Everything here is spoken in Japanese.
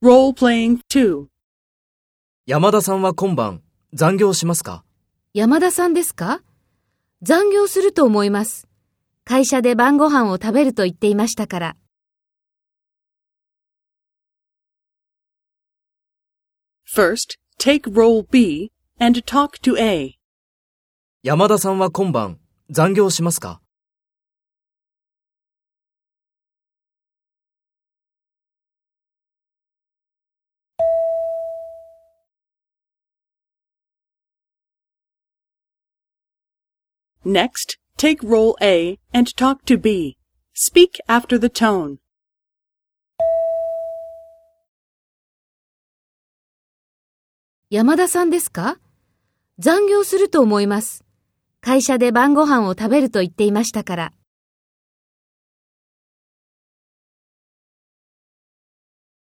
Role-playing 2. 山田さんは今晩残業しますか？山田さんですか？残業すると思います。会社で晩ご飯を食べると言っていましたから。First, take role B and talk to A. 山田さんは今晩残業しますか？Next, take role A and talk to B. Speak after the tone. 山田さんですか残業すると思います。会社で晩ご飯を食べると言っていましたから。